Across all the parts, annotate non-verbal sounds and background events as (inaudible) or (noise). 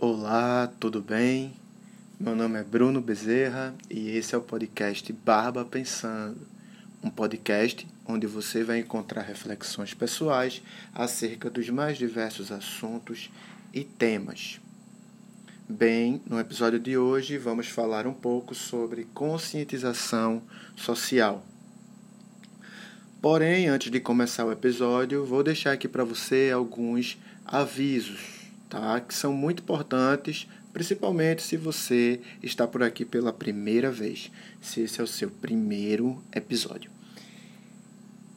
Olá, tudo bem? Meu nome é Bruno Bezerra e esse é o podcast Barba Pensando, um podcast onde você vai encontrar reflexões pessoais acerca dos mais diversos assuntos e temas. Bem, no episódio de hoje vamos falar um pouco sobre conscientização social. Porém, antes de começar o episódio, vou deixar aqui para você alguns avisos tá? que são muito importantes, principalmente se você está por aqui pela primeira vez, se esse é o seu primeiro episódio.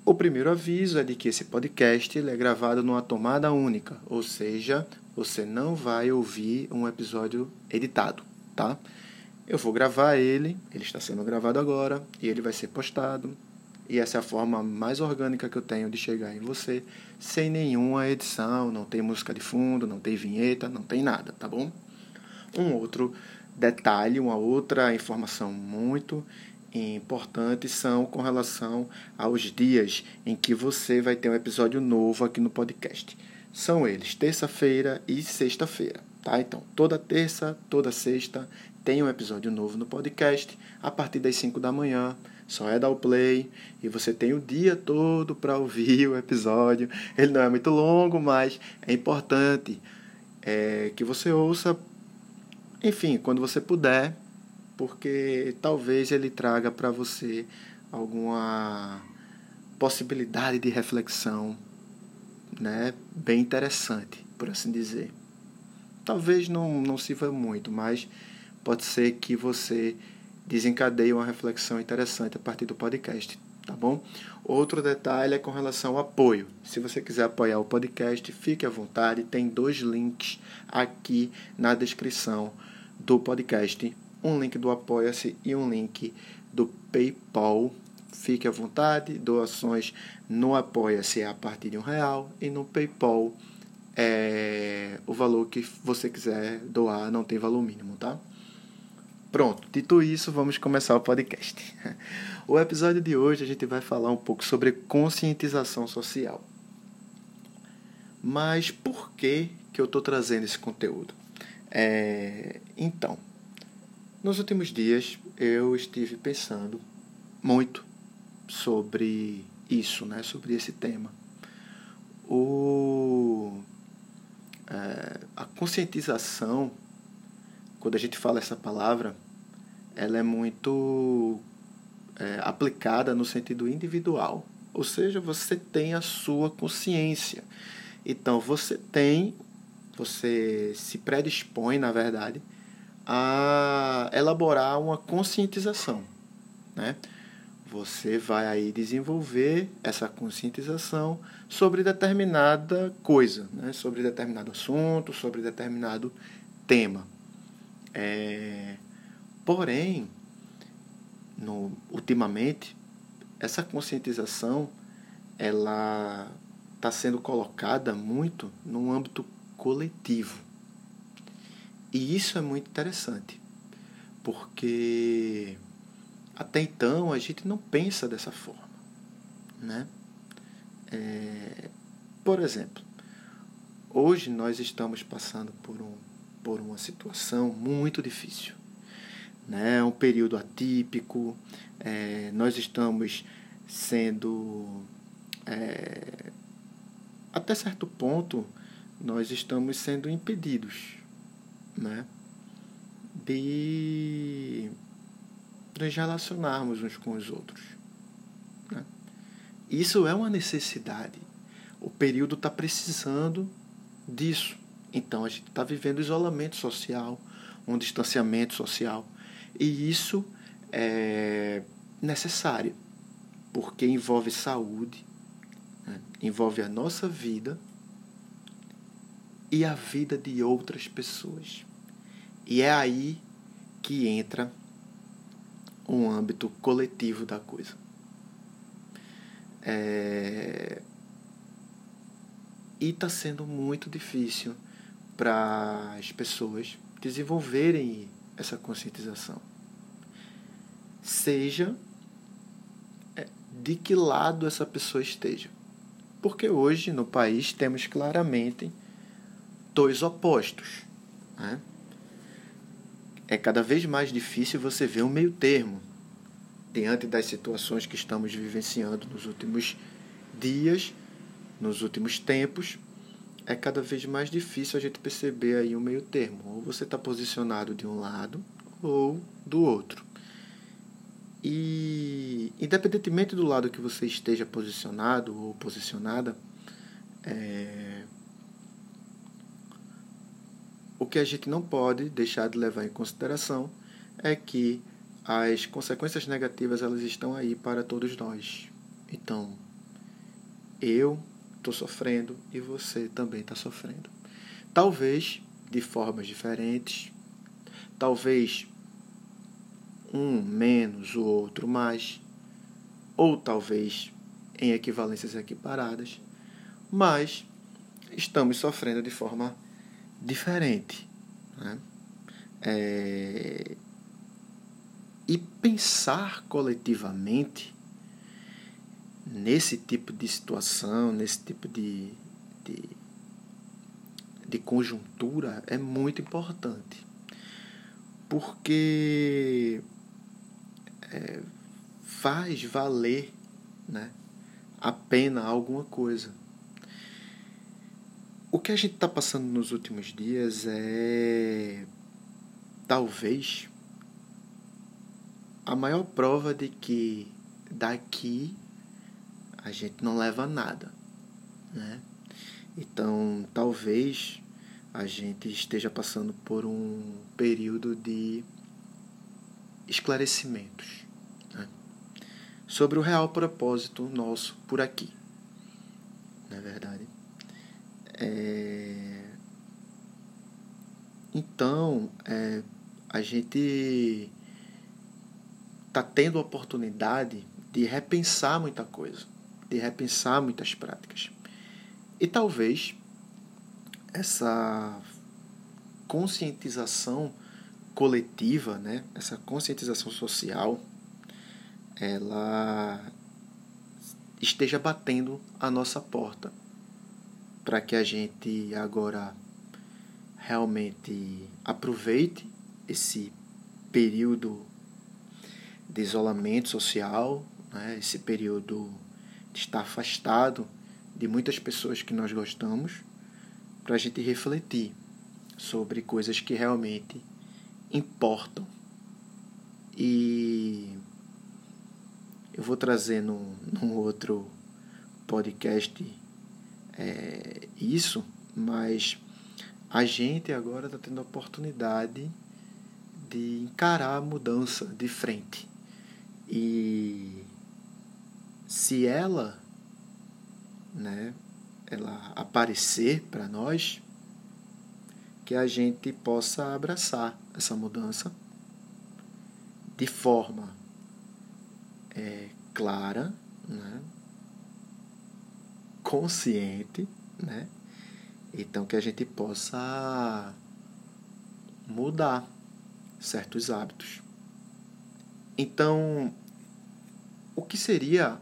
O primeiro aviso é de que esse podcast é gravado numa tomada única, ou seja, você não vai ouvir um episódio editado, tá? Eu vou gravar ele, ele está sendo gravado agora e ele vai ser postado e essa é a forma mais orgânica que eu tenho de chegar em você, sem nenhuma edição, não tem música de fundo, não tem vinheta, não tem nada, tá bom? Um outro detalhe, uma outra informação muito importante são com relação aos dias em que você vai ter um episódio novo aqui no podcast. São eles terça-feira e sexta-feira, tá? Então, toda terça, toda sexta tem um episódio novo no podcast a partir das 5 da manhã só é dar o play e você tem o dia todo para ouvir (laughs) o episódio. Ele não é muito longo, mas é importante é, que você ouça, enfim, quando você puder, porque talvez ele traga para você alguma possibilidade de reflexão, né, bem interessante, por assim dizer. Talvez não, não sirva muito, mas pode ser que você desencadeia uma reflexão interessante a partir do podcast, tá bom? Outro detalhe é com relação ao apoio. Se você quiser apoiar o podcast, fique à vontade, tem dois links aqui na descrição do podcast. Um link do Apoia-se e um link do PayPal. Fique à vontade, doações no Apoia-se é a partir de um real e no PayPal é o valor que você quiser doar, não tem valor mínimo, tá? Pronto, dito isso, vamos começar o podcast. (laughs) O episódio de hoje a gente vai falar um pouco sobre conscientização social. Mas por que, que eu estou trazendo esse conteúdo? É, então, nos últimos dias eu estive pensando muito sobre isso, né? sobre esse tema. O, é, a conscientização quando a gente fala essa palavra, ela é muito é, aplicada no sentido individual. Ou seja, você tem a sua consciência. Então, você tem, você se predispõe, na verdade, a elaborar uma conscientização, né? Você vai aí desenvolver essa conscientização sobre determinada coisa, né? sobre determinado assunto, sobre determinado tema. É, porém, no, ultimamente, essa conscientização ela está sendo colocada muito no âmbito coletivo. E isso é muito interessante, porque até então a gente não pensa dessa forma. Né? É, por exemplo, hoje nós estamos passando por um por uma situação muito difícil. Né? Um período atípico, é, nós estamos sendo. É, até certo ponto, nós estamos sendo impedidos né? de nos relacionarmos uns com os outros. Né? Isso é uma necessidade. O período está precisando disso. Então a gente está vivendo isolamento social, um distanciamento social. E isso é necessário, porque envolve saúde, né? envolve a nossa vida e a vida de outras pessoas. E é aí que entra um âmbito coletivo da coisa. É... E está sendo muito difícil para as pessoas desenvolverem essa conscientização. Seja é, de que lado essa pessoa esteja. Porque hoje no país temos claramente dois opostos. Né? É cada vez mais difícil você ver um meio termo diante das situações que estamos vivenciando nos últimos dias, nos últimos tempos. É cada vez mais difícil a gente perceber aí um meio termo. Ou você está posicionado de um lado ou do outro. E independentemente do lado que você esteja posicionado ou posicionada, é... o que a gente não pode deixar de levar em consideração é que as consequências negativas elas estão aí para todos nós. Então, eu estou sofrendo e você também está sofrendo. Talvez de formas diferentes, talvez um menos, o outro mais, ou talvez em equivalências equiparadas, mas estamos sofrendo de forma diferente. Né? É... E pensar coletivamente nesse tipo de situação, nesse tipo de, de, de conjuntura é muito importante. Porque é, faz valer né, a pena alguma coisa. Que a gente está passando nos últimos dias é talvez a maior prova de que daqui a gente não leva nada, né? Então, talvez a gente esteja passando por um período de esclarecimentos né? sobre o real propósito nosso por aqui. Não é verdade? É... Então, é, a gente está tendo a oportunidade de repensar muita coisa, de repensar muitas práticas. E talvez essa conscientização coletiva, né, essa conscientização social, ela esteja batendo a nossa porta para que a gente agora realmente aproveite esse período de isolamento social, né, esse período de estar afastado de muitas pessoas que nós gostamos, para a gente refletir sobre coisas que realmente importam. E eu vou trazer num, num outro podcast é, isso, mas a gente agora está tendo a oportunidade de encarar a mudança de frente. E se ela, né, ela aparecer para nós, que a gente possa abraçar essa mudança de forma é, clara, né? Consciente, né? Então que a gente possa mudar certos hábitos. Então, o que seria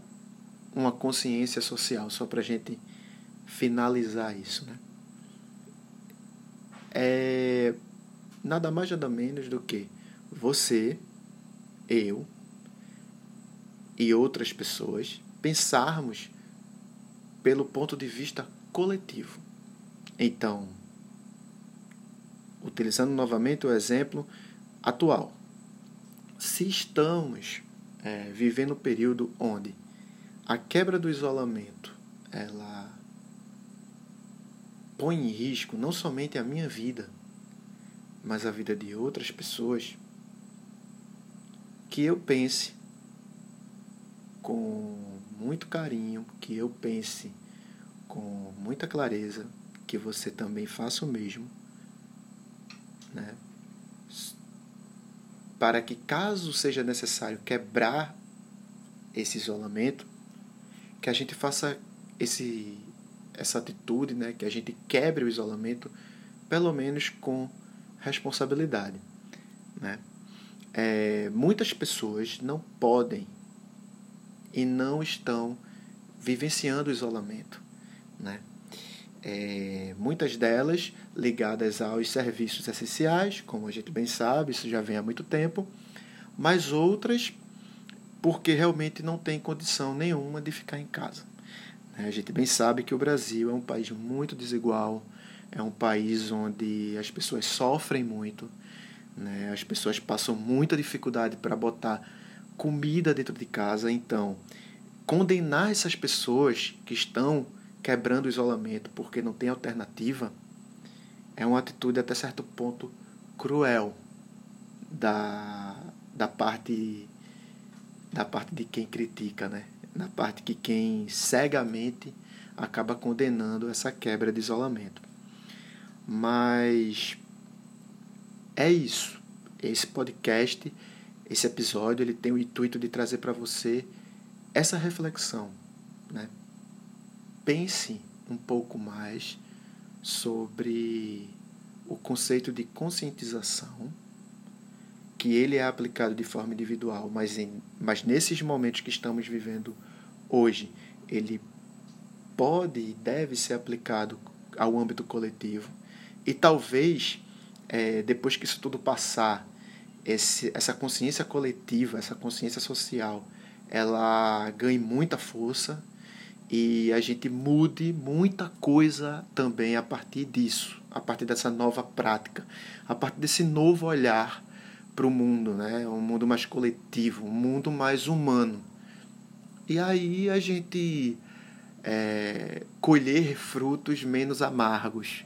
uma consciência social, só para a gente finalizar isso, né? É nada mais nada menos do que você, eu e outras pessoas pensarmos pelo ponto de vista coletivo. Então, utilizando novamente o exemplo atual, se estamos é, vivendo um período onde a quebra do isolamento ela põe em risco não somente a minha vida, mas a vida de outras pessoas, que eu pense com muito carinho, que eu pense com muita clareza, que você também faça o mesmo, né? Para que, caso seja necessário quebrar esse isolamento, que a gente faça esse, essa atitude, né? que a gente quebre o isolamento, pelo menos com responsabilidade. Né? É, muitas pessoas não podem e não estão vivenciando o isolamento. Né? É, muitas delas ligadas aos serviços essenciais, como a gente bem sabe, isso já vem há muito tempo, mas outras porque realmente não tem condição nenhuma de ficar em casa. Né? A gente bem sabe que o Brasil é um país muito desigual, é um país onde as pessoas sofrem muito, né? as pessoas passam muita dificuldade para botar comida dentro de casa. Então, condenar essas pessoas que estão quebrando o isolamento porque não tem alternativa é uma atitude até certo ponto cruel da, da parte da parte de quem critica, né? Na parte que quem cegamente acaba condenando essa quebra de isolamento. Mas é isso. Esse podcast, esse episódio, ele tem o intuito de trazer para você essa reflexão, né? Pense um pouco mais sobre o conceito de conscientização que ele é aplicado de forma individual, mas, em, mas nesses momentos que estamos vivendo hoje, ele pode e deve ser aplicado ao âmbito coletivo. E talvez, é, depois que isso tudo passar, esse, essa consciência coletiva, essa consciência social, ela ganhe muita força e a gente mude muita coisa também a partir disso, a partir dessa nova prática, a partir desse novo olhar para o mundo, né? Um mundo mais coletivo, um mundo mais humano. E aí a gente é, colher frutos menos amargos,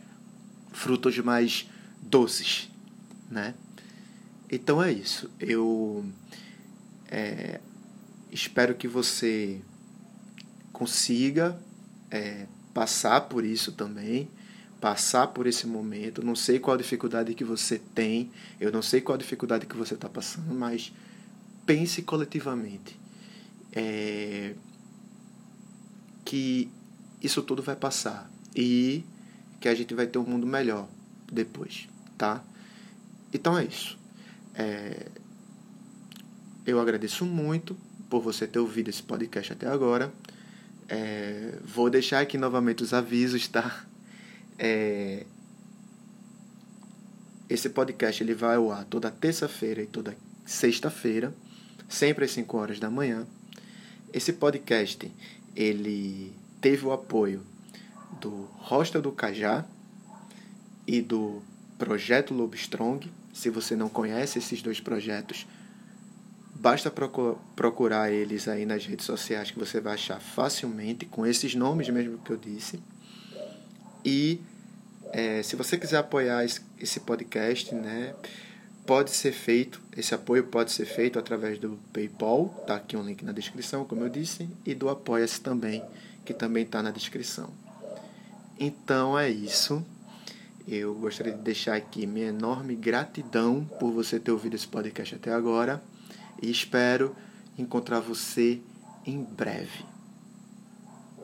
frutos mais doces, né? Então é isso. Eu é, espero que você consiga é, passar por isso também passar por esse momento. Não sei qual a dificuldade que você tem, eu não sei qual a dificuldade que você está passando, mas pense coletivamente é, que isso tudo vai passar e que a gente vai ter um mundo melhor depois, tá? Então é isso. É, eu agradeço muito por você ter ouvido esse podcast até agora. É, vou deixar aqui novamente os avisos, tá? É, esse podcast ele vai ao ar toda terça-feira e toda sexta-feira, sempre às 5 horas da manhã. Esse podcast ele teve o apoio do Hostel do Cajá e do Projeto Lobo Strong. Se você não conhece esses dois projetos, basta procurar eles aí nas redes sociais que você vai achar facilmente, com esses nomes mesmo que eu disse. E é, se você quiser apoiar esse podcast, né, pode ser feito, esse apoio pode ser feito através do PayPal, tá aqui um link na descrição, como eu disse, e do Apoia-se também, que também está na descrição. Então é isso. Eu gostaria de deixar aqui minha enorme gratidão por você ter ouvido esse podcast até agora e espero encontrar você em breve.